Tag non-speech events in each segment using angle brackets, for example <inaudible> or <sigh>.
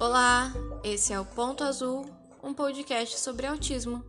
Olá, esse é o Ponto Azul, um podcast sobre autismo.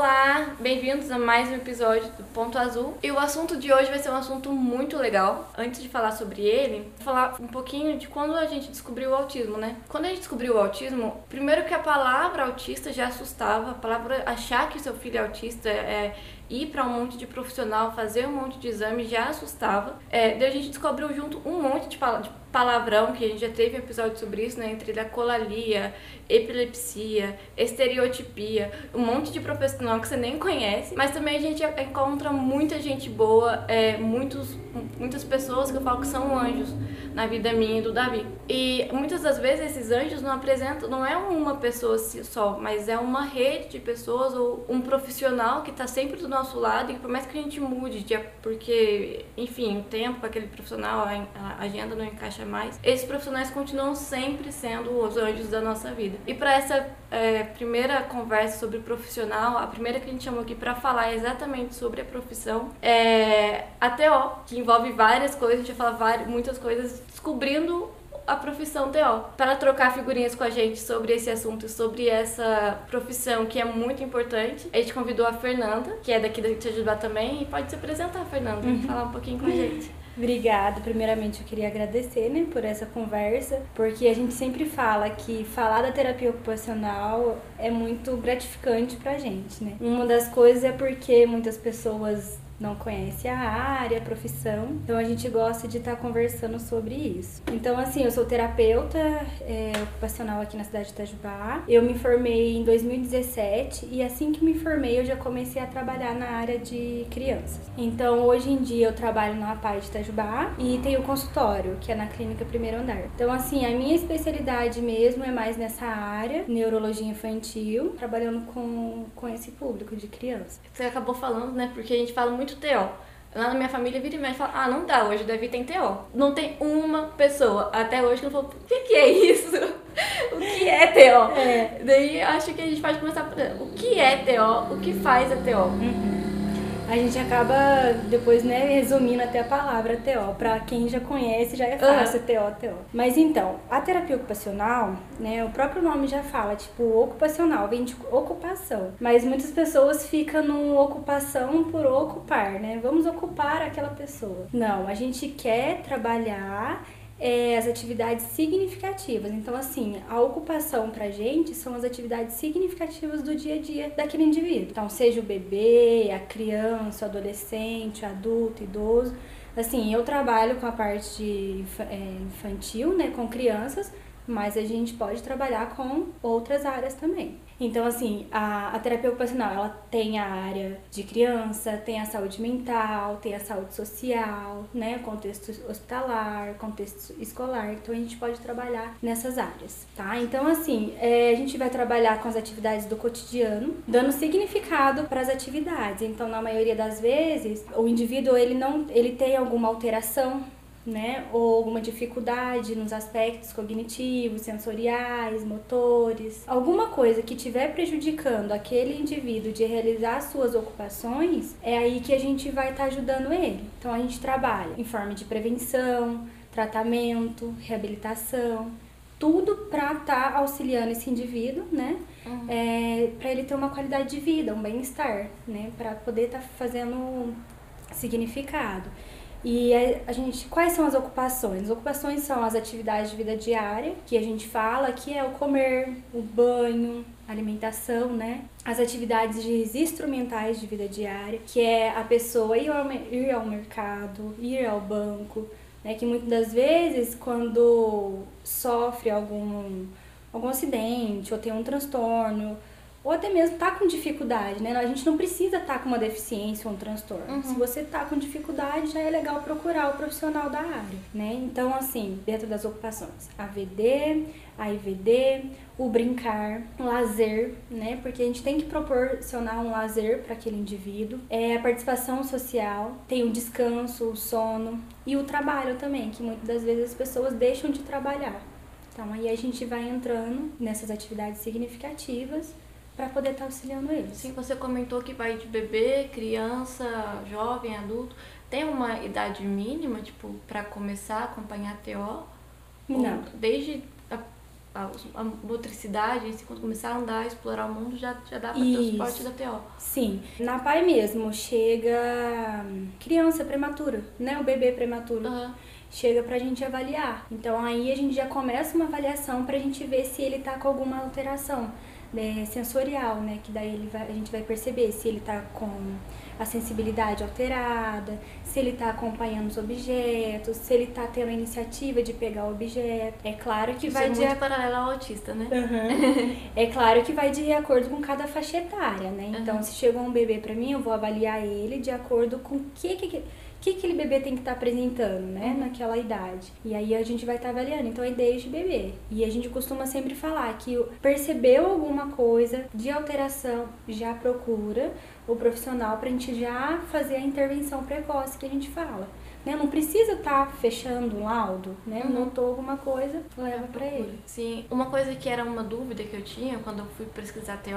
Olá, bem-vindos a mais um episódio do Ponto Azul. E o assunto de hoje vai ser um assunto muito legal. Antes de falar sobre ele, vou falar um pouquinho de quando a gente descobriu o autismo, né? Quando a gente descobriu o autismo, primeiro que a palavra autista já assustava, a palavra achar que seu filho é autista é ir para um monte de profissional, fazer um monte de exame já assustava. É, daí a gente descobriu junto um monte de, de palavrão, que a gente já teve um episódio sobre isso, né? Entre colalia, epilepsia, estereotipia, um monte de profissional que você nem conhece. Mas também a gente encontra muita gente boa, é, muitos, muitas pessoas que eu falo que são anjos na vida minha e do Davi. E muitas das vezes esses anjos não apresentam, não é uma pessoa só, mas é uma rede de pessoas ou um profissional que está sempre do nosso lado e por mais que a gente mude, porque, enfim, o tempo aquele profissional, a agenda não encaixa mais, esses profissionais continuam sempre sendo os anjos da nossa vida. E para essa é, primeira conversa sobre profissional, a primeira que a gente chamou aqui para falar exatamente sobre a profissão é a TO, que envolve várias coisas, a gente vai falar várias, muitas coisas descobrindo a profissão TO. Para trocar figurinhas com a gente sobre esse assunto, sobre essa profissão que é muito importante, a gente convidou a Fernanda, que é daqui da Itajubá também, e pode se apresentar, Fernanda, uhum. falar um pouquinho com a gente. Obrigada. Primeiramente, eu queria agradecer né, por essa conversa, porque a gente sempre fala que falar da terapia ocupacional é muito gratificante pra gente, né? Uma das coisas é porque muitas pessoas não conhece a área, a profissão. Então a gente gosta de estar tá conversando sobre isso. Então, assim, eu sou terapeuta é, ocupacional aqui na cidade de Itajubá. Eu me formei em 2017 e assim que me formei eu já comecei a trabalhar na área de crianças. Então, hoje em dia eu trabalho na APAI de Itajubá e tenho consultório, que é na clínica primeiro andar. Então, assim, a minha especialidade mesmo é mais nessa área, neurologia infantil, trabalhando com, com esse público de crianças. Você acabou falando, né? Porque a gente fala muito muito TO. Lá na minha família vira e mexe fala, ah, não dá, hoje o Davi tem TO. Não tem uma pessoa até hoje que não falou, o que, que é isso? <laughs> o que é TO? É. Daí acho que a gente pode começar por o que é TO, o que faz a TO. Uhum a gente acaba depois, né, resumindo até a palavra TO. Para quem já conhece, já é fácil uhum. TO, TO. Mas então, a terapia ocupacional, né, o próprio nome já fala, tipo, ocupacional, vem de ocupação. Mas muitas pessoas ficam no ocupação por ocupar, né? Vamos ocupar aquela pessoa. Não, a gente quer trabalhar é, as atividades significativas. Então, assim, a ocupação pra gente são as atividades significativas do dia a dia daquele indivíduo. Então, seja o bebê, a criança, o adolescente, o adulto, idoso. Assim, eu trabalho com a parte é, infantil, né, com crianças, mas a gente pode trabalhar com outras áreas também. Então, assim, a, a terapia ocupacional, ela tem a área de criança, tem a saúde mental, tem a saúde social, né, contexto hospitalar, contexto escolar, então a gente pode trabalhar nessas áreas, tá? Então, assim, é, a gente vai trabalhar com as atividades do cotidiano, dando significado para as atividades. Então, na maioria das vezes, o indivíduo, ele não, ele tem alguma alteração né? Ou alguma dificuldade nos aspectos cognitivos, sensoriais, motores, alguma coisa que estiver prejudicando aquele indivíduo de realizar suas ocupações, é aí que a gente vai estar tá ajudando ele. Então a gente trabalha em forma de prevenção, tratamento, reabilitação, tudo para estar tá auxiliando esse indivíduo, né? Uhum. É, para ele ter uma qualidade de vida, um bem-estar, né? Para poder estar tá fazendo significado. E a, gente, quais são as ocupações? As ocupações são as atividades de vida diária, que a gente fala, que é o comer, o banho, alimentação, né? As atividades instrumentais de vida diária, que é a pessoa ir ao, ir ao mercado, ir ao banco, né? Que muitas das vezes, quando sofre algum, algum acidente ou tem um transtorno, ou até mesmo tá com dificuldade, né? A gente não precisa estar tá com uma deficiência ou um transtorno. Uhum. Se você tá com dificuldade, já é legal procurar o profissional da área, né? Então, assim, dentro das ocupações, AVD, AIVD, o brincar, o lazer, né? Porque a gente tem que proporcionar um lazer para aquele indivíduo. É a participação social, tem o descanso, o sono e o trabalho também, que muitas das vezes as pessoas deixam de trabalhar. Então, aí a gente vai entrando nessas atividades significativas para poder estar tá auxiliando eles. Sim, você comentou que vai de bebê, criança, jovem, adulto. Tem uma idade mínima, tipo, para começar a acompanhar a TO? Não. Desde a, a, a motricidade, assim, quando começar a andar, explorar o mundo, já, já dá para ter o suporte da TO? Sim. Na PAI mesmo, chega criança prematura, né? O bebê prematuro. Aham. chega pra gente avaliar. Então aí a gente já começa uma avaliação pra gente ver se ele tá com alguma alteração né, sensorial, né? Que daí ele vai, a gente vai perceber se ele tá com a sensibilidade alterada, se ele tá acompanhando os objetos, se ele tá tendo a iniciativa de pegar o objeto. É claro que Isso vai é de muito paralelo ao autista, né? Uhum. É claro que vai de acordo com cada faixa etária, né? Então, Uhum. se chegou um bebê pra mim, eu vou avaliar ele de acordo com o que que, que aquele bebê tem que estar apresentando, né? Naquela idade. E aí a gente vai estar avaliando. Então, é desde bebê. E a gente costuma sempre falar que percebeu alguma coisa de alteração, já procura o profissional pra gente já fazer a intervenção precoce que a gente fala. Né? Não precisa estar fechando o laudo, né? Uhum. Notou alguma coisa, leva pra ele. Sim, uma coisa que era uma dúvida que eu tinha quando eu fui pesquisar TO,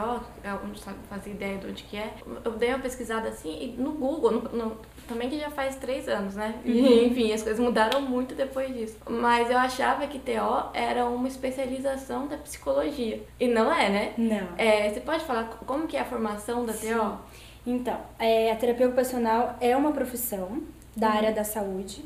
eu não sabe- fazia ideia de onde que é, eu dei uma pesquisada assim e no Google, no- no- também que já faz três anos, né? E, enfim, as coisas mudaram muito depois disso. Mas eu achava que TO era uma especialização da psicologia. E não é, né? Não. É, você pode falar como que é a formação da TO? Então, é, a terapia ocupacional é uma profissão da área da saúde.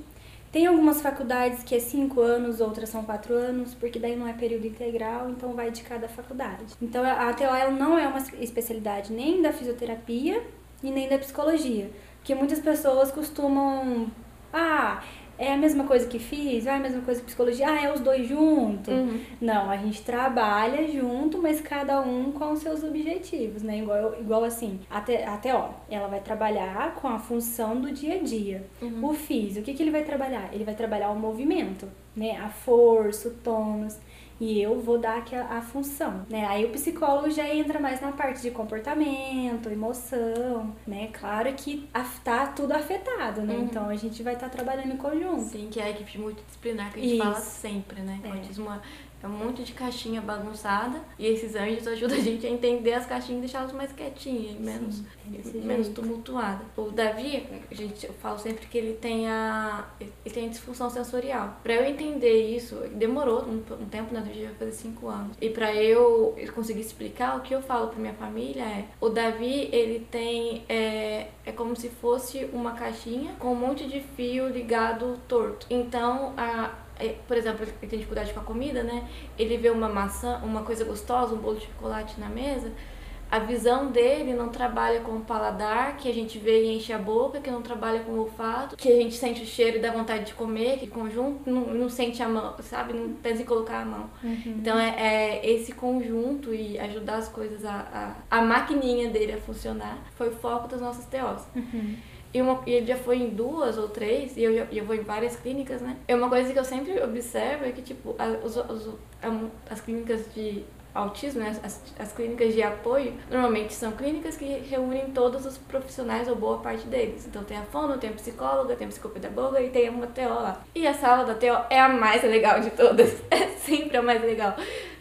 Tem algumas faculdades que é cinco anos, outras são quatro anos, porque daí não é período integral, então vai de cada faculdade. Então a a TO ela não é uma especialidade nem da fisioterapia e nem da psicologia, porque muitas pessoas costumam, ah, é a mesma coisa que fiz, ah, é a mesma coisa que psicologia, ah, é os dois juntos. Uhum. Não, a gente trabalha junto, mas cada um com os seus objetivos, né? Igual, igual assim, até, até ó, ela vai trabalhar com a função do dia a dia. O físico, o que, que ele vai trabalhar? Ele vai trabalhar o movimento, né? A força, o tônus. E eu vou dar aqui a, a função, né? Aí o psicólogo já entra mais na parte de comportamento, emoção, né? Claro que tá tudo afetado, né? Uhum. Então a gente vai estar trabalhando em conjunto. Sim, que é a equipe multidisciplinar que a gente fala Isso. sempre, né? É. autismo é é um monte de caixinha bagunçada e esses anjos ajudam a gente a entender as caixinhas e deixá-las mais quietinhas e menos, é desse menos jeito. tumultuadas. O Davi, a gente, eu falo sempre que ele tem a, ele tem a disfunção sensorial. Pra eu entender isso, demorou um, um tempo, né? Já vai fazer cinco anos. E pra eu conseguir explicar, o que eu falo pra minha família é: o Davi, ele tem. É, é como se fosse uma caixinha com um monte de fio ligado torto. Então, a, é, por exemplo, ele tem dificuldade com a comida, né? Ele vê uma maçã, uma coisa gostosa, um bolo de chocolate na mesa. A visão dele não trabalha com o paladar, que a gente vê e enche a boca, que não trabalha com o olfato, que a gente sente o cheiro e dá vontade de comer, que conjunto não, não sente a mão, sabe? Não pensa em colocar a mão. Então é, é esse conjunto e ajudar as coisas, a, a, a maquininha dele a funcionar, foi o foco das nossas TOs. E, uma, e ele já foi em duas ou três, e eu, já- eu vou em várias clínicas, né? É uma coisa que eu sempre observo é que, tipo, a- os, os- a- as clínicas de autismo, né? As, as clínicas de apoio, normalmente são clínicas que reúnem todos os profissionais, ou boa parte deles. Então tem a fono, tem a psicóloga, tem a psicopedagoga e tem uma TO lá. E a sala da TO é a mais legal de todas. <laughs> É sempre a mais legal.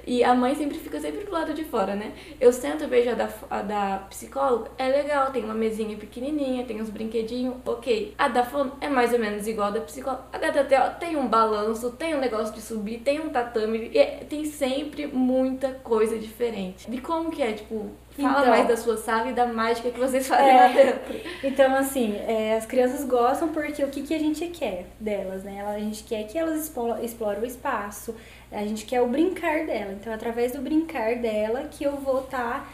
E a mãe sempre fica sempre do lado de fora, né? Eu sento e vejo a da, a da psicóloga, é legal, tem uma mesinha pequenininha, tem uns brinquedinhos, ok. A da fono é mais ou menos igual a da psicóloga. A da TO tem um balanço, tem um negócio de subir, tem um tatame, e é- tem sempre muita coisa diferente. De como que é, tipo, fala Então. mais da sua sala e da mágica que vocês fazem É. lá dentro. Então, assim, é, as crianças gostam porque o que, que a gente quer delas, né? A gente quer que elas explo- explorem o espaço, a gente quer o brincar dela. Então, através do brincar dela que eu vou estar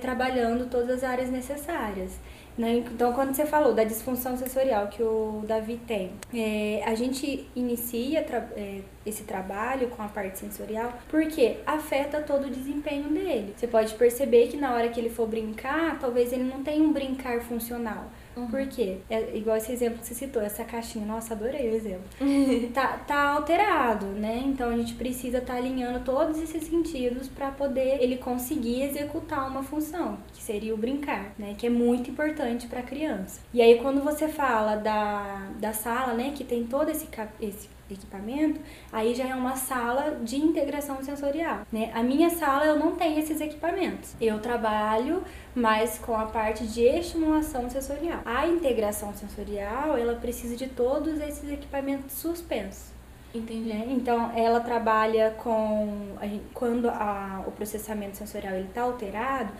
trabalhando todas as áreas necessárias. Né? Então, quando você falou da disfunção sensorial que o Davi tem, é, a gente inicia tra- é, esse trabalho com a parte sensorial porque afeta todo o desempenho dele. Você pode perceber que na hora que ele for brincar, talvez ele não tenha um brincar funcional. Por quê? É igual esse exemplo que você citou, essa caixinha. Nossa, adorei o exemplo. <laughs> tá, tá alterado, né? Então a gente precisa estar alinhando todos esses sentidos para poder ele conseguir executar uma função, que seria o brincar, né? Que é muito importante para criança. E aí quando você fala da, da sala, né, que tem todo esse, esse equipamento, aí já é uma sala de integração sensorial, né? A minha sala eu não tenho esses equipamentos. Eu trabalho mais com a parte de estimulação sensorial. A integração sensorial, ela precisa de todos esses equipamentos suspensos. Entendi. Né? Então, ela trabalha com. Quando a, o processamento sensorial está alterado,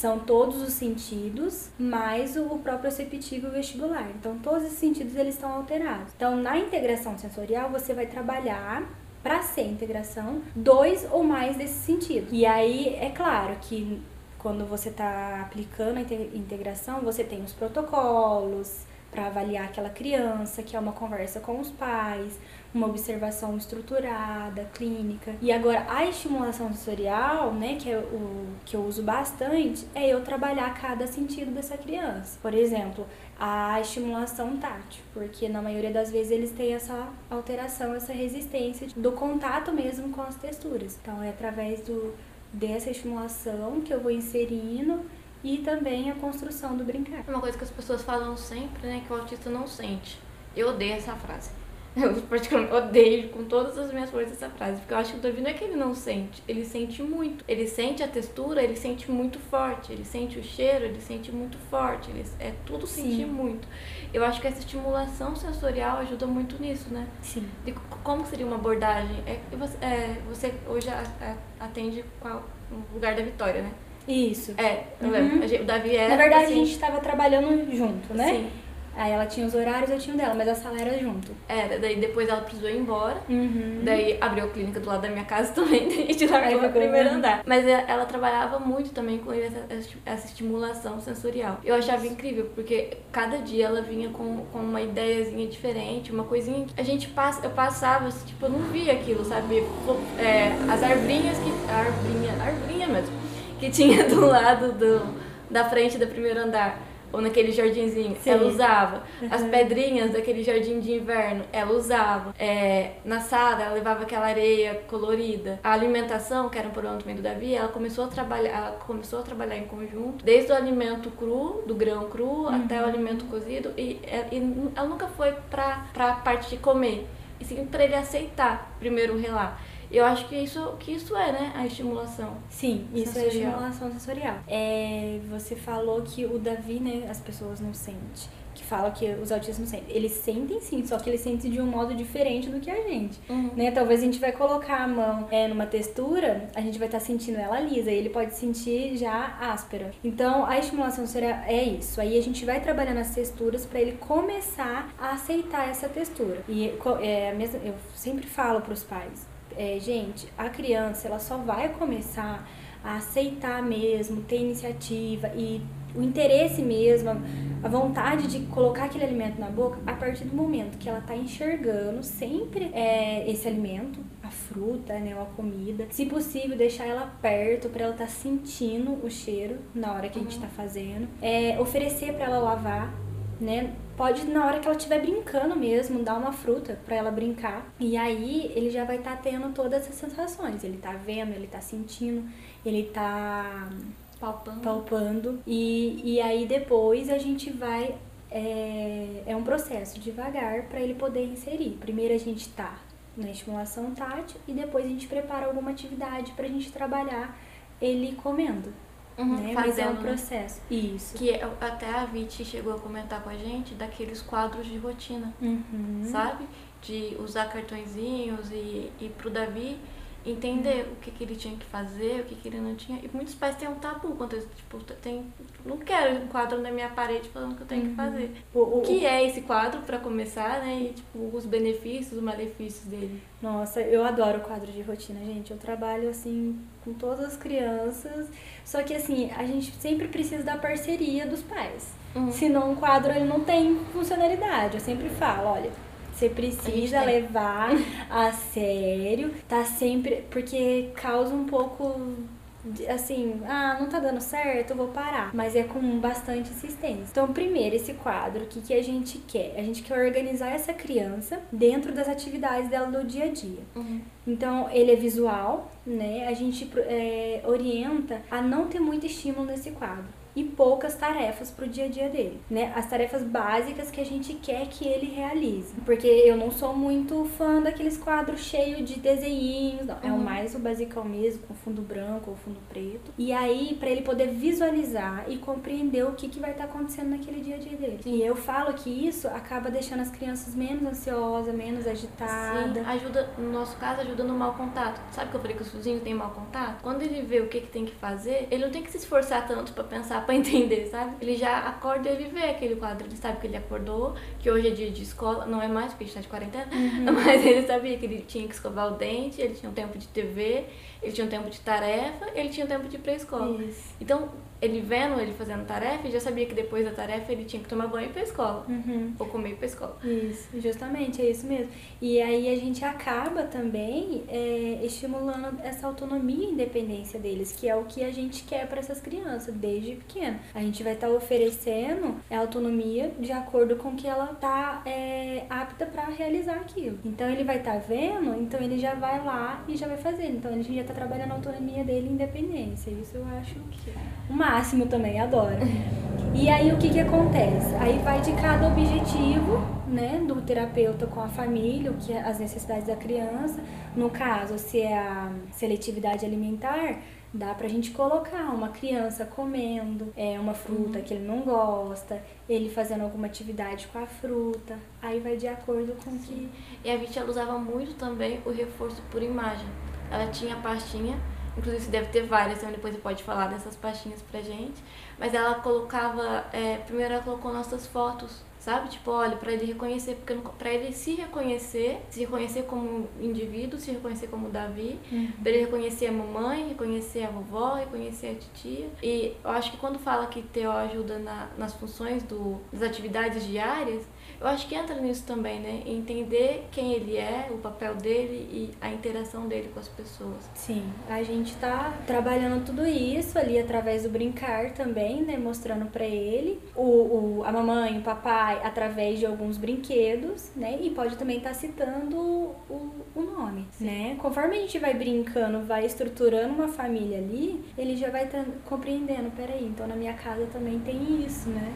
são todos os sentidos, mais o, próprio receptivo vestibular. Então, todos esses sentidos eles estão alterados. Então, na integração sensorial, você vai trabalhar para ser integração dois ou mais desses sentidos. E aí, é claro que quando você está aplicando a integração, você tem os protocolos para avaliar aquela criança, que é uma conversa com os pais, uma observação estruturada, clínica. E agora a estimulação sensorial, né, que é o que eu uso bastante, é eu trabalhar cada sentido dessa criança. Por exemplo, a estimulação tátil, porque na maioria das vezes eles têm essa alteração, essa resistência do contato mesmo com as texturas. Então é através do dessa estimulação que eu vou inserindo e também a construção do brincar. Uma coisa que as pessoas falam sempre, né, que o autista não sente. Eu odeio essa frase. Eu praticamente odeio com todas as minhas forças essa frase, porque eu acho que o Davi não é que ele não sente, ele sente muito. Ele sente a textura, ele sente muito forte, ele sente o cheiro, ele sente muito forte, ele, é tudo sentir muito. Eu acho que essa estimulação sensorial ajuda muito nisso, né? Sim. De como seria uma abordagem? É, você, é, você hoje atende qual, o lugar da Vitória, né? Isso. É, eu uhum. lembro. O Davi era. Na verdade, assim, a gente estava trabalhando junto, né? Sim. Aí ela tinha os horários, eu tinha o dela, mas a sala era junto. Era, daí depois ela precisou ir embora. Uhum. Daí abriu a clínica do lado da minha casa <laughs> também, gente largou no primeiro andar. Mas é, ela trabalhava muito também com essa, essa estimulação sensorial. Eu achava incrível, porque cada dia ela vinha com, com uma ideiazinha diferente, uma coisinha que a gente passa, eu passava, assim, tipo, eu não via aquilo, sabe? É, as arvrinhas que. A arvrinha, arvrinha mesmo, que tinha do <laughs> lado do, da frente do primeiro andar ou naquele jardinzinho, Sim. ela usava. Uhum. As pedrinhas daquele jardim de inverno, ela usava. É, na sala, ela levava aquela areia colorida. A alimentação, que era um problema também do Davi, ela começou a trabalhar, ela começou a trabalhar em conjunto, desde o alimento cru, do grão cru, uhum. até o alimento cozido, e, é, e ela nunca foi pra, pra parte de comer, e sim pra ele aceitar primeiro o relar. Eu acho que isso, que isso é, né, a estimulação. Sim, isso sensorial. é estimulação sensorial. É, você falou que o Davi, né, as pessoas não sentem. Que fala que os autistas não sentem. Eles sentem sim, só que eles sentem de um modo diferente do que a gente. Uhum. Né? Talvez a gente vai colocar a mão é, numa textura, a gente vai estar tá sentindo ela lisa, e ele pode sentir já áspera. Então, a estimulação sensorial é isso. Aí a gente vai trabalhando as texturas para ele começar a aceitar essa textura. E é, eu sempre falo para os pais, é, gente, a criança ela só vai começar a aceitar mesmo, ter iniciativa e o interesse mesmo, a vontade de colocar aquele alimento na boca a partir do momento que ela está enxergando sempre é, esse alimento, a fruta, né, ou a comida. Se possível, deixar ela perto para ela estar tá sentindo o cheiro na hora que uhum. a gente está fazendo. É, oferecer para ela lavar, né? Pode, na hora que ela estiver brincando mesmo, dar uma fruta para ela brincar. E aí ele já vai estar tá tendo todas essas sensações. Ele tá vendo, ele tá sentindo, ele tá palpando. palpando. E, e aí depois a gente vai. É, é um processo devagar para ele poder inserir. Primeiro a gente tá na estimulação tátil e depois a gente prepara alguma atividade para a gente trabalhar ele comendo. Uhum, né? Mas é um né? processo. Isso. Que até a Viti chegou a comentar com a gente daqueles quadros de rotina, uhum. sabe? De usar cartõezinhos e, e pro Davi entender o que, que ele tinha que fazer, o que, que ele não tinha. E muitos pais têm um tabu quando tipo, tem, não quero um quadro na minha parede falando o que eu tenho uhum. que fazer. O, o, que é esse quadro para começar, né? E tipo, os benefícios, os malefícios dele. Nossa, eu adoro quadro de rotina, gente. Eu trabalho assim com todas as crianças. Só que assim, a gente sempre precisa da parceria dos pais. Uhum. Senão um quadro ele não tem funcionalidade. Eu sempre falo, olha, você precisa levar a sério, tá sempre. Porque causa um pouco assim, ah, não tá dando certo, eu vou parar. Mas é com bastante insistência. Então, primeiro, esse quadro, o que, que a gente quer? A gente quer organizar essa criança dentro das atividades dela do dia a dia. Uhum. Então, ele é visual, né? A gente é, orienta a não ter muito estímulo nesse quadro e poucas tarefas pro dia a dia dele, né? As tarefas básicas que a gente quer que ele realize. Porque eu não sou muito fã daqueles quadros cheios de desenhinhos, não. Uhum. É o uhum. mais o basicão mesmo, com fundo branco ou fundo preto. E aí, para ele poder visualizar e compreender o que, que vai estar tá acontecendo naquele dia a dia dele. E eu falo que isso acaba deixando as crianças menos ansiosas, menos agitadas. Sim, ajuda, no nosso caso, ajuda no mau contato. Sabe que eu falei que os vizinhos têm mau contato? Quando ele vê o que, que tem que fazer, ele não tem que se esforçar tanto para pensar, para entender, sabe? Ele já acorda e ele vê aquele quadro, ele sabe que ele acordou, que hoje é dia de escola, não é mais porque a gente tá de quarentena, uhum. <laughs> mas ele sabia que ele tinha que escovar o dente, ele tinha um tempo de TV, ele tinha um tempo de tarefa, ele tinha um tempo de pré-escola. Então, ele vendo ele fazendo tarefa, já sabia que depois da tarefa ele tinha que tomar banho pra escola. Uhum. Ou comer pra escola. Isso, justamente, é isso mesmo. E aí a gente acaba também é, estimulando essa autonomia e independência deles, que é o que a gente quer para essas crianças desde pequeno. A gente vai estar tá oferecendo a autonomia de acordo com que ela tá é, apta para realizar aquilo. Então ele vai estar tá vendo, então ele já vai lá e já vai fazer. Então a gente já tá trabalhando a autonomia dele independência. Isso eu acho que é uma máximo também, adoro. E aí o que que acontece? Aí vai de cada objetivo, né, do terapeuta com a família, o que é as necessidades da criança. No caso, se é a seletividade alimentar, dá pra gente colocar uma criança comendo é uma fruta uhum. que ele não gosta, ele fazendo alguma atividade com a fruta. Aí vai de acordo com Sim. que. E a Vicky usava muito também o reforço por imagem. Ela tinha a pastinha Inclusive, deve ter várias, então depois você pode falar dessas pastinhas pra gente. Mas ela colocava, é, primeiro ela colocou nossas fotos, sabe? Tipo, olha, para ele reconhecer, porque para ele se reconhecer, se reconhecer como indivíduo, se reconhecer como Davi, uhum. para ele reconhecer a mamãe, reconhecer a vovó, reconhecer a titia. E eu acho que quando fala que Teo ajuda na, nas funções do, das atividades diárias, eu acho que entra nisso também, né? Entender quem ele é, o papel dele e a interação dele com as pessoas. Sim, a gente tá trabalhando tudo isso ali através do brincar também, né? Mostrando para ele o, o, a mamãe, o papai, através de alguns brinquedos, né? E pode também estar tá citando o, o nome, Sim. né? Conforme a gente vai brincando, vai estruturando uma família ali, ele já vai tá compreendendo, peraí, então na minha casa também tem isso, né?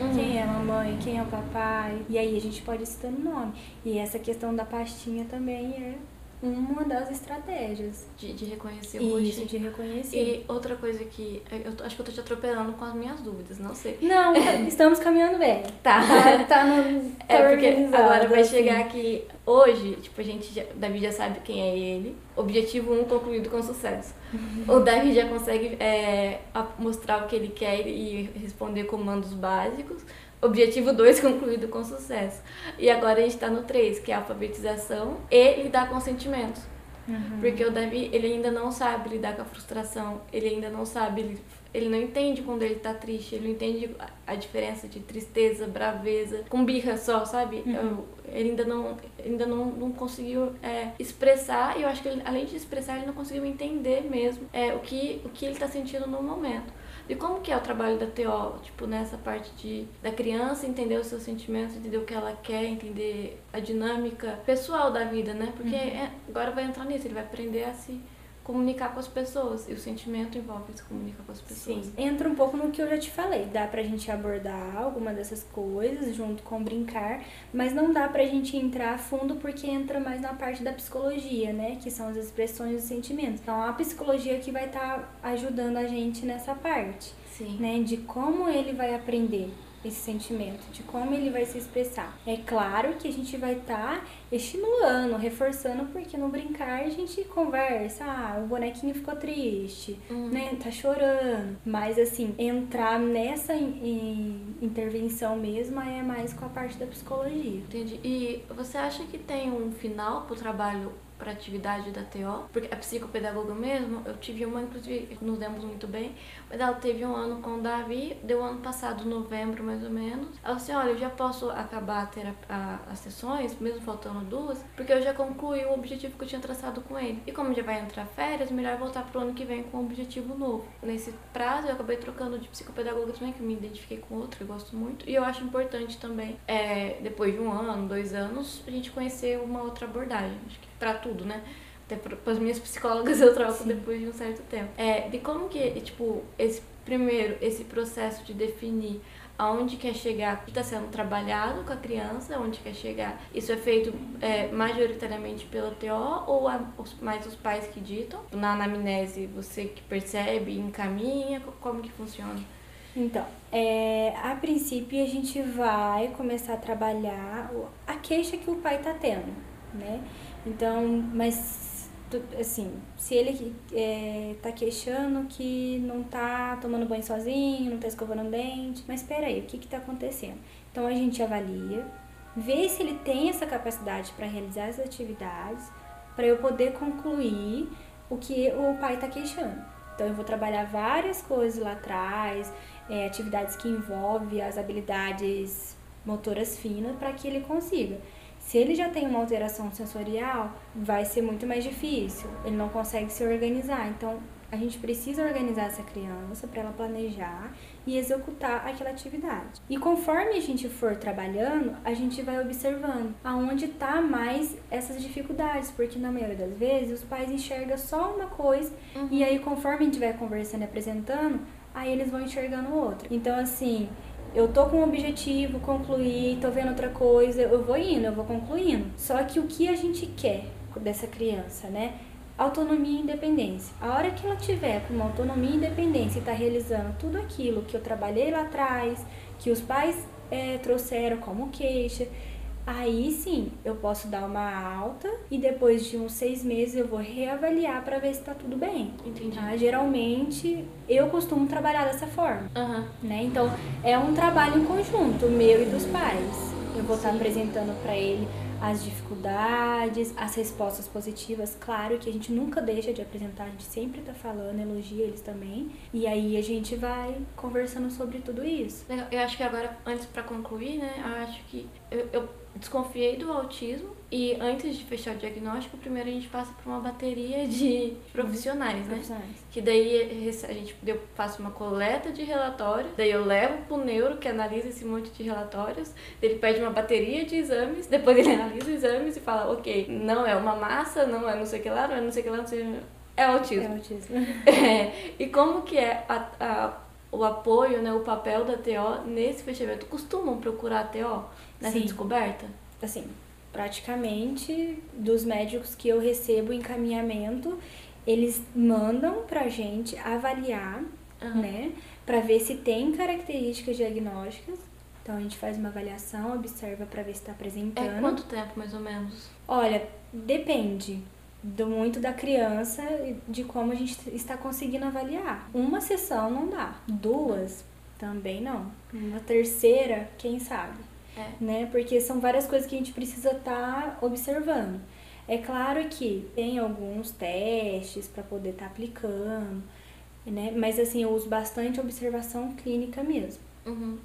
Uhum. Quem é a mamãe, quem é o papai. E aí a gente pode ir citando nome. E essa questão da pastinha também é uma das estratégias. De, de reconhecer o Isso, de reconhecer. E outra coisa que. Eu acho que eu tô te atropelando com as minhas dúvidas, não sei. Não, <laughs> estamos caminhando bem. Tá. Tá, tá no. Tá é porque agora vai assim. chegar que hoje, tipo, a gente. Já, Davi já sabe quem é ele. Objetivo 1 um concluído com sucesso. Uhum. O <laughs> Davi já consegue é, mostrar o que ele quer e responder comandos básicos. Objetivo 2 <laughs> concluído com sucesso. E agora a gente está no 3, que é a alfabetização e lidar com sentimentos. Uhum. Porque o Davi, ele ainda não sabe lidar com a frustração, ele ainda não sabe, ele, ele não entende quando ele tá triste, ele não entende a, a diferença de tristeza, braveza, com birra só, sabe? Uhum. ele ainda não, ainda não, não conseguiu é, expressar, e eu acho que ele, além de expressar, ele não conseguiu entender mesmo é, o, que, o que ele tá sentindo no momento. E como que é o trabalho da TO, tipo, nessa parte de da criança entender os seus sentimentos, entender o que ela quer, entender a dinâmica pessoal da vida, né? Porque uhum. é, agora vai entrar nisso, ele vai aprender a se comunicar com as pessoas. E o sentimento envolve se comunicar com as pessoas. Sim, entra um pouco no que eu já te falei. Dá pra gente abordar alguma dessas coisas junto com brincar, mas não dá pra gente entrar a fundo porque entra mais na parte da psicologia, né? Que são as expressões dos sentimentos. Então a psicologia que vai estar tá ajudando a gente nessa parte. Sim. Né? De como ele vai aprender esse sentimento, de como ele vai se expressar. É claro que a gente vai estar tá estimulando, reforçando, porque no brincar a gente conversa, ah, o bonequinho ficou triste, uhum. né, tá chorando. Mas assim, entrar nessa intervenção mesmo é mais com a parte da psicologia. Entendi. E você acha que tem um final pro trabalho para atividade da TO, porque a psicopedagoga mesmo, eu tive uma, inclusive, nos demos muito bem, mas ela teve um ano com o Davi, deu ano passado, novembro mais ou menos. Ela disse: Olha, eu já posso acabar a terapia, a, as sessões, mesmo faltando duas, porque eu já concluí o objetivo que eu tinha traçado com ele. E como já vai entrar férias, melhor voltar pro ano que vem com um objetivo novo. Nesse prazo, eu acabei trocando de psicopedagoga também, que eu me identifiquei com outro, eu gosto muito. E eu acho importante também, é, depois de um ano, dois anos, a gente conhecer uma outra abordagem. Acho que para tudo, né? Até para as minhas psicólogas eu troco Sim. depois de um certo tempo. É, de como que, tipo, esse primeiro, esse processo de definir aonde quer chegar, o que está sendo trabalhado com a criança, aonde quer chegar. Isso é feito é, majoritariamente pelo TO ou a, os, mais os pais que ditam? Na anamnese, você que percebe, encaminha, como que funciona? Então, é, a princípio a gente vai começar a trabalhar a queixa que o pai está tendo, né? Então, mas assim, se ele é, tá queixando que não tá tomando banho sozinho, não tá escovando o dente, mas espera aí, o que que tá acontecendo? Então a gente avalia, vê se ele tem essa capacidade para realizar as atividades, para eu poder concluir o que o pai tá queixando. Então eu vou trabalhar várias coisas lá atrás, é, atividades que envolvem as habilidades motoras finas para que ele consiga. Se ele já tem uma alteração sensorial, vai ser muito mais difícil. Ele não consegue se organizar. Então, a gente precisa organizar essa criança para ela planejar e executar aquela atividade. E conforme a gente for trabalhando, a gente vai observando aonde está mais essas dificuldades, porque na maioria das vezes os pais enxergam só uma coisa uhum. e aí conforme a gente vai conversando e apresentando, aí eles vão enxergando outra. Então assim, eu tô com um objetivo, concluir, tô vendo outra coisa, eu vou indo, eu vou concluindo. Só que o que a gente quer dessa criança, né? Autonomia e independência. A hora que ela tiver com uma autonomia e independência e tá realizando tudo aquilo que eu trabalhei lá atrás, que os pais é, trouxeram como queixa, Aí sim, eu posso dar uma alta e depois de uns seis meses eu vou reavaliar para ver se tá tudo bem. Entendi. Tá? Geralmente eu costumo trabalhar dessa forma. Uhum. Né? Então é um trabalho em conjunto, meu e dos pais. Eu vou estar tá apresentando para ele as dificuldades, as respostas positivas. Claro que a gente nunca deixa de apresentar, a gente sempre tá falando, elogia eles também. E aí a gente vai conversando sobre tudo isso. Eu acho que agora, antes para concluir, né, eu acho que eu, eu desconfiei do autismo e antes de fechar o diagnóstico, primeiro a gente passa por uma bateria de profissionais, né? Profissionais. Que daí a gente eu faço uma coleta de relatórios, daí eu levo pro neuro que analisa esse monte de relatórios, ele pede uma bateria de exames, depois ele <laughs> analisa os exames e fala, ok, não é uma massa, não é não sei o que lá, não é não sei o que lá, não sei... É autismo. É autismo. <laughs> É. E como que é a, a, o apoio, né, o papel da TO nesse fechamento? Costumam procurar a TO nessa Sim. descoberta? Assim, praticamente dos médicos que eu recebo encaminhamento, eles mandam pra gente avaliar, uhum. né, para ver se tem características diagnósticas. Então a gente faz uma avaliação, observa para ver se está apresentando. É quanto tempo mais ou menos? Olha, depende do muito da criança e de como a gente está conseguindo avaliar. Uma sessão não dá, duas também não. Uma terceira, quem sabe? É. Né? Porque são várias coisas que a gente precisa estar tá observando. É claro que tem alguns testes para poder estar tá aplicando, né? Mas assim, eu uso bastante observação clínica mesmo. Uhum.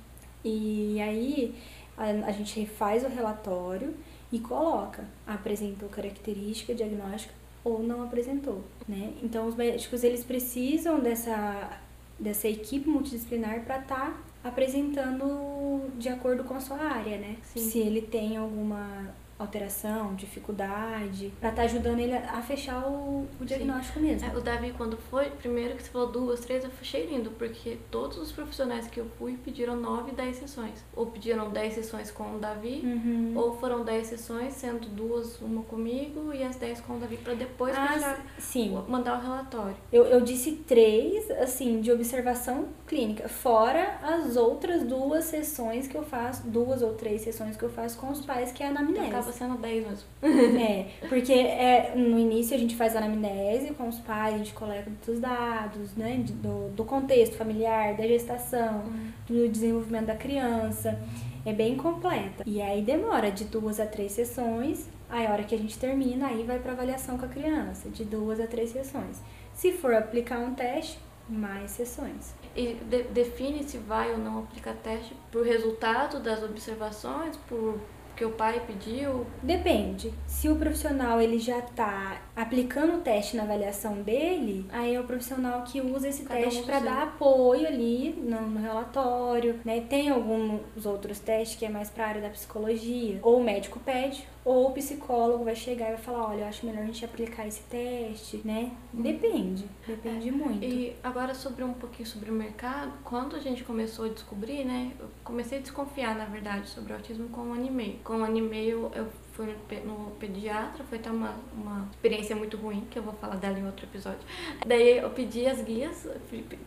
E aí a, a gente faz o relatório e coloca, apresentou característica diagnóstica ou não apresentou, né? Então os médicos eles precisam dessa dessa equipe multidisciplinar para estar tá apresentando de acordo com a sua área, né? Sim. Se ele tem alguma alteração, dificuldade, para estar tá ajudando ele a fechar o, o diagnóstico Sim. mesmo. É, o Davi, quando foi, primeiro que você falou duas, três, eu achei lindo, porque todos os profissionais que eu fui pediram nove, dez sessões. Ou pediram dez sessões com o Davi, uhum. ou foram dez sessões, sendo duas, uma comigo e as dez com o Davi, para depois ah, fechar, sim. mandar o relatório. Eu, eu disse três, assim, de observação clínica, fora as outras duas sessões que eu faço, duas ou três sessões que eu faço com os pais, que é a anamnese acaba sendo 10 mesmo. <laughs> é, <laughs> porque é, no início a gente faz a anamnese com os pais, a gente coleta os dados, né, do, do contexto familiar, da gestação, uhum. do desenvolvimento da criança. É bem completa. E aí demora de duas a três sessões, aí a hora que a gente termina, aí vai para avaliação com a criança, de duas a três sessões. Se for aplicar um teste, mais sessões. E de, define se vai ou não aplicar teste por resultado das observações, por porque o pai pediu? Depende. Se o profissional ele já tá aplicando o teste na avaliação dele, aí é o profissional que usa esse Cada teste um para dar apoio ali no, no, relatório, né? Tem alguns outros testes que é mais para área da psicologia, ou o médico pede, ou o psicólogo vai chegar e vai falar, olha, eu acho melhor a gente aplicar esse teste, né? Uhum. Depende, depende é. muito. E agora sobre um pouquinho sobre o mercado, quando a gente começou a descobrir, né? Eu comecei a desconfiar, na verdade, sobre o autismo com um ano e meio. Com um ano e meio eu fui no pediatra, foi até uma, uma experiência muito ruim, que eu vou falar dela em outro episódio. Daí eu pedi as guias,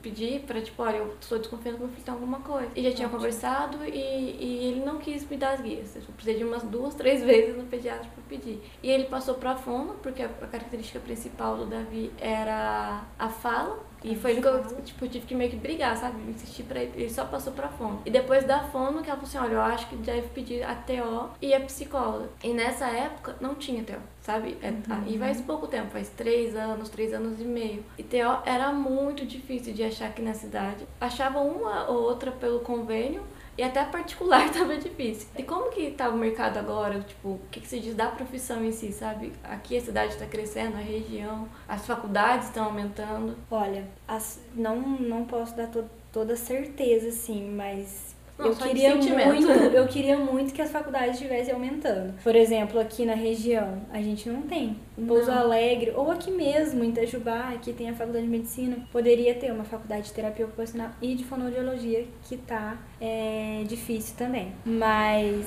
pedi pra, tipo, olha, eu estou desconfiando que meu filho tem alguma coisa. E já tinha Ótimo. conversado e, e ele não quis me dar as guias. Eu precisei de umas duas, três <laughs> vezes no pediatra pra pedir. E ele passou pra fono, porque a característica principal do Davi era a fala. E foi no que eu, tipo, tive que meio que brigar, sabe? Insistir pra ele. Ele só passou pra fono. E depois da fono, que ela falou assim: olha, eu acho que deve pedir a TO e a psicóloga. E nessa época não tinha TO, sabe? É, uhum. E faz pouco tempo, faz três anos, três anos e meio. E TO era muito difícil de achar aqui na cidade. Achava uma ou outra pelo convênio. E até particular <laughs> tava difícil. E como que tá o mercado agora? Tipo, o que, que se diz da profissão em si, sabe? Aqui a cidade está crescendo, a região, as faculdades estão aumentando. Olha, as, não, não posso dar to toda certeza, assim, mas não, eu queria muito, <laughs> eu queria muito que as faculdades estivessem aumentando. Por exemplo, aqui na região, a gente não tem. Em Pouso Alegre, ou aqui mesmo, em Itajubá, que tem a faculdade de medicina, poderia ter uma faculdade de terapia ocupacional e de fonoaudiologia, que tá é, difícil também. Mas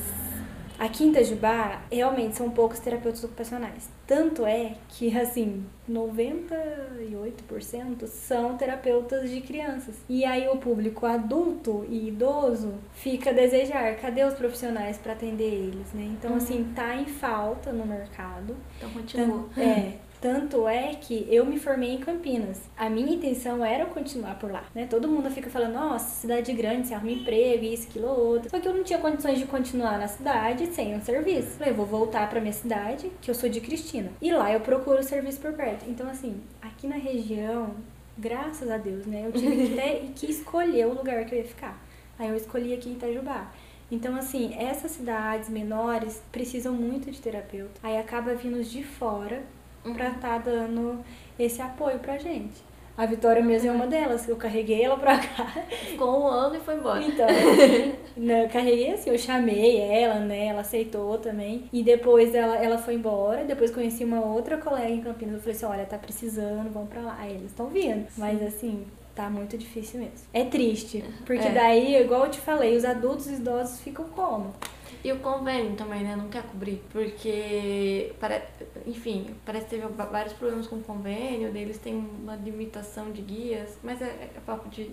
Aqui em Itajubá, realmente são poucos terapeutas ocupacionais. Tanto é que, assim, 98% são terapeutas de crianças. E aí o público adulto e idoso fica a desejar. Cadê os profissionais para atender eles, né? Então, assim, uhum. tá em falta no mercado. Então, continua. Então, é. Tanto é que eu me formei em Campinas. A minha intenção era continuar por lá, né? Todo mundo fica falando, nossa, cidade grande, você arruma emprego, isso, aquilo, outro. Só que eu não tinha condições de continuar na cidade sem um serviço. Falei, vou voltar pra minha cidade, que eu sou de Cristina. E lá eu procuro serviço por perto. Então, assim, aqui na região, graças a Deus, né? Eu tive que, ter, <laughs> que escolher o lugar que eu ia ficar. Aí eu escolhi aqui em Itajubá. Então, assim, essas cidades menores precisam muito de terapeuta. Aí acaba vindo de fora uhum. pra estar tá dando esse apoio pra gente. A Vitória mesmo é uma delas, eu carreguei ela pra cá. Ficou um ano e foi embora. Então, <laughs> né, eu carreguei assim, eu chamei ela, né? Ela aceitou também. E depois ela, ela foi embora. Depois conheci uma outra colega em Campinas. Eu falei assim: olha, tá precisando, vamos pra lá. Aí eles estão vindo. Mas assim, tá muito difícil mesmo. É triste. Porque é. daí, igual eu te falei, os adultos e idosos ficam como? E o convênio também, né? Não quer cobrir. Porque, para, enfim, parece que teve vários problemas com o convênio, deles tem uma limitação de guias, mas é, é papo de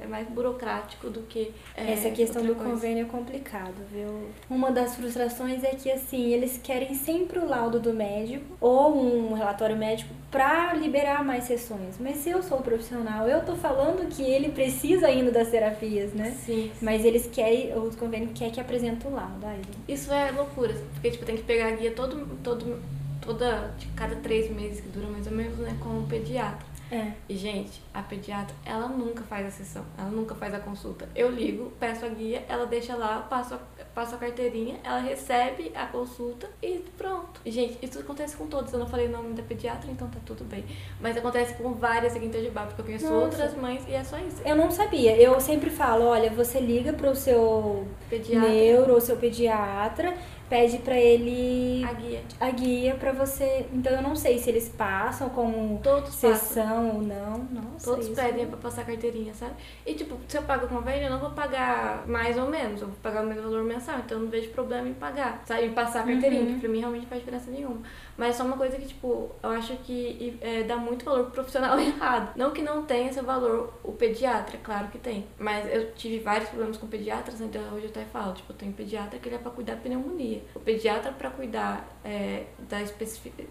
é mais burocrático do que. É, Essa questão do coisa. convênio é complicado, viu? Uma das frustrações é que, assim, eles querem sempre o laudo do médico ou um relatório médico para liberar mais sessões. Mas se eu sou profissional, eu tô falando que ele precisa ainda das terapias, né? Sim. Mas eles querem, o convênio quer que apresente o laudo. Aí. Isso é loucura, porque, tipo, tem que pegar a guia todo, todo, toda, de cada três meses, que dura mais ou menos, né, com o pediatra. É. E, gente, a pediatra, ela nunca faz a sessão, ela nunca faz a consulta. Eu ligo, peço a guia, ela deixa lá, passo a, passo a carteirinha, ela recebe a consulta e pronto. E, gente, isso acontece com todos. Eu não falei o nome da pediatra, então tá tudo bem. Mas acontece com várias aqui em Itajubá, porque eu conheço Nossa. outras mães e é só isso. Eu não sabia. Eu sempre falo, olha, você liga pro seu pediatra. neuro ou seu pediatra pede para ele a guia. A guia para você. Então eu não sei se eles passam como Todos sessão passam. ou não. Nossa, Todos pedem para passar carteirinha, sabe? E tipo, se eu pago convênio, eu não vou pagar mais ou menos, eu vou pagar o mesmo valor mensal, então eu não vejo problema em pagar, sabe? Em passar a carteirinha, uhum. que pra mim realmente não faz diferença nenhuma. Mas é só uma coisa que, tipo, eu acho que é, dá muito valor pro profissional <laughs> errado. Não que não tenha esse valor o pediatra, claro que tem. Mas eu tive vários problemas com pediatras, então hoje eu até falo, tipo, eu tenho pediatra que ele é pra cuidar da pneumonia. O pediatra pra cuidar é, das,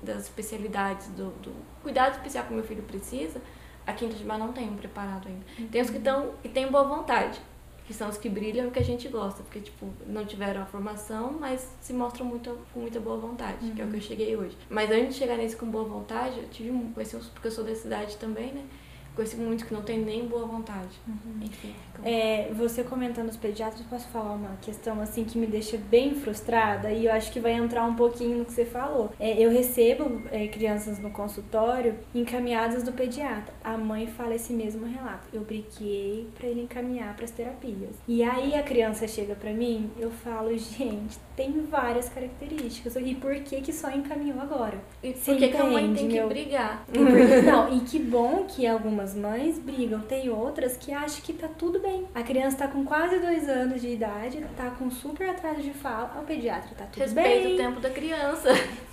das especialidades do, do cuidado especial que meu filho precisa, aqui em Itajubá não tem um preparado ainda. Uhum. Tem os que estão e tem boa vontade que são os que brilham e que a gente gosta, porque, tipo, não tiveram a formação, mas se mostram muito, com muita boa vontade, uhum. que é o que eu uhum. cheguei hoje. Mas antes de chegar nesse com boa vontade, eu tive um, porque eu sou da cidade também, né? Conheci muitos que não tem nem boa vontade. Uhum. Enfim. É, você comentando os pediatras, posso falar uma questão assim que me deixa bem frustrada e eu acho que vai entrar um pouquinho no que você falou. É, eu recebo é, crianças no consultório encaminhadas do pediatra. A mãe fala esse mesmo relato. Eu briguei para ele encaminhar para as terapias. E aí a criança chega para mim, eu falo, gente, tem várias características. E por que que só encaminhou agora? E por que, que a mãe tem meu... que brigar? <laughs> não, e que bom que algumas mães brigam. Tem outras que acham que tá tudo bem. A criança tá com quase dois anos de idade, tá com super atraso de fala. O pediatra tá tudo Respeita bem. Respeita o tempo da criança.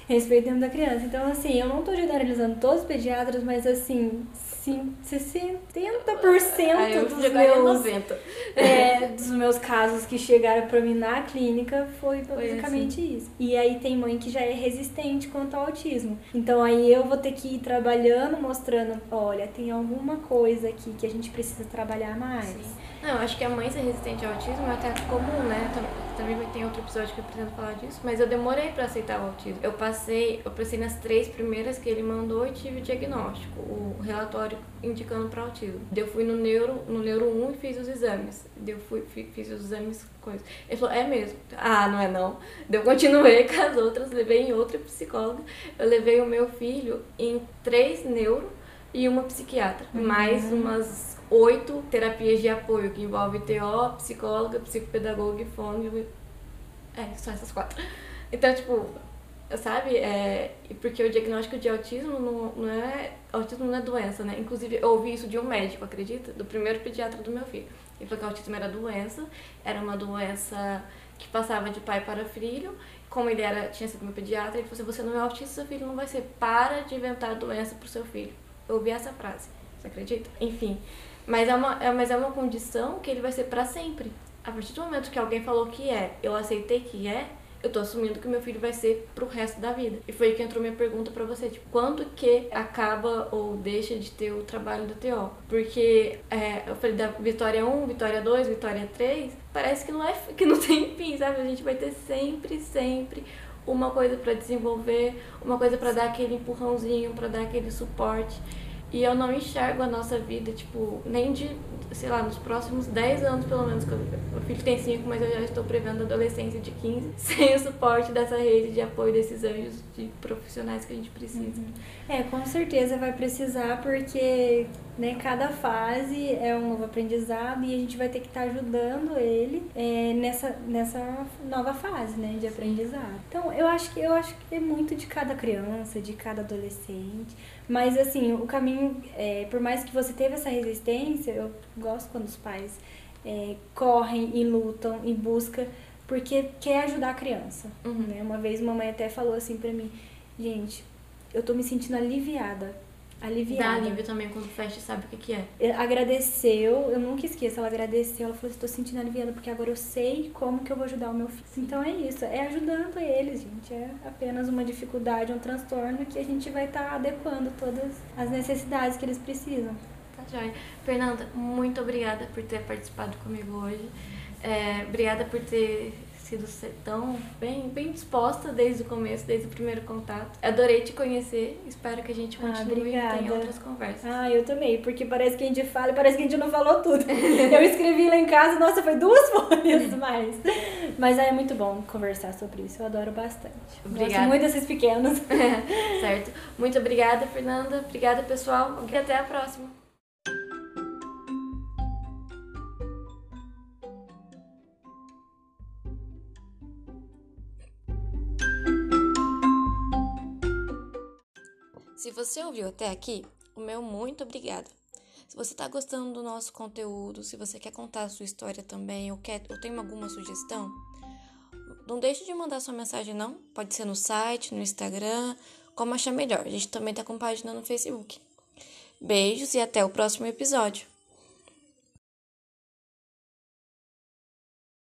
Respeita o tempo da criança. Então, assim, eu não tô generalizando todos os pediatras, mas assim, sim, 60% ah, dos meus 90. É, dos meus casos que chegaram para mim na clínica foi basicamente assim. isso. E aí tem mãe que já é resistente quanto ao autismo. Então aí eu vou ter que ir trabalhando, mostrando, olha, tem alguma coisa aqui que a gente precisa trabalhar mais. Sim. Não, acho que a mãe ser resistente ao autismo é até comum, né? Também vai ter outro episódio que eu pretendo falar disso, mas eu demorei para aceitar o autismo. Eu passei, eu passei nas três primeiras que ele mandou e tive o diagnóstico, o relatório indicando para autismo. Eu fui no neuro, no neuro 1 e fiz os exames. Eu fui, fiz os exames coisas. Ele falou: "É mesmo". Ah, não é não. Eu continuei <laughs> com as outras, levei em outra psicóloga. Eu levei o meu filho em três neuro e uma psiquiatra, uhum. mais umas oito terapias de apoio, que envolve TO, psicóloga, psicopedagoga e fono. É, só essas quatro. Então, tipo, sabe? É, porque o diagnóstico de autismo não, não é. Autismo não é doença, né? Inclusive, eu ouvi isso de um médico, acredita? Do primeiro pediatra do meu filho. Ele falou que autismo era doença, era uma doença que passava de pai para filho. Como ele era, tinha sido meu pediatra, ele falou assim: você não é autista, seu filho não vai ser. Para de inventar doença pro seu filho. Eu ouvi essa frase. Você acredita? Enfim. Mas é uma, é, mas é uma condição que ele vai ser para sempre. A partir do momento que alguém falou que é, eu aceitei que é, eu tô assumindo que meu filho vai ser pro resto da vida. E foi aí que entrou minha pergunta para você, tipo, quando que acaba ou deixa de ter o trabalho do TO? Porque é, eu falei da Vitória 1, Vitória 2, Vitória 3, parece que não, é, <laughs> que não tem fim, sabe? A gente vai ter sempre, sempre uma coisa para desenvolver, uma coisa para dar aquele empurrãozinho, para dar aquele suporte. E eu não enxergo a nossa vida, tipo, nem de, sei lá, nos próximos 10 anos, pelo menos, que eu, meu filho tem 5, mas eu já estou prevendo a adolescência de 15, <laughs> sem o suporte dessa rede de apoio desses anjos de profissionais que a gente precisa. Uhum. É, com certeza vai precisar, porque né, cada fase é um novo aprendizado e a gente vai ter que estar tá ajudando ele é, nessa, nessa nova fase né, de aprendizado. Então, eu acho que eu acho que é muito de cada criança, de cada adolescente. Mas assim, o caminho, é, por mais que você teve essa resistência, eu gosto quando os pais é, correm e lutam e buscam porque quer ajudar a criança. Uhum. Né? Uma vez uma mãe até falou assim pra mim, gente, eu tô me sentindo aliviada aliviada. Dá alívio também quando fecha sabe o que, que é. Agradeceu, eu nunca esqueço, ela agradeceu, ela falou assim, tô sentindo aliviada porque agora eu sei como que eu vou ajudar o meu filho. Então é isso, é ajudando eles, gente. É apenas uma dificuldade, um transtorno que a gente vai estar tá adequando todas as necessidades que eles precisam. Tá joia. Fernanda, muito obrigada por ter participado comigo hoje. É, obrigada por ter sido tão bem, bem disposta desde o começo, desde o primeiro contato. Adorei te conhecer, espero que a gente ah, continue ah, e tenha outras conversas. Ah, eu também, porque parece que a gente fala e parece que a gente não falou tudo. eu escrevi lá em casa, nossa, foi duas <laughs> folhas mais. Mas é muito bom conversar sobre isso, eu adoro bastante. Obrigada. Gosto muito desses pequenos. <laughs> certo. Muito obrigada, Fernanda. Obrigada, pessoal. E até a próxima. Você ouviu até aqui, o meu muito obrigada. Se você está gostando do nosso conteúdo, se você quer contar a sua história também, ou, quer, ou tem alguma sugestão, não deixe de mandar sua mensagem não. Pode ser no site, no Instagram, como achar melhor. A gente também está com página no Facebook. Beijos e até o próximo episódio.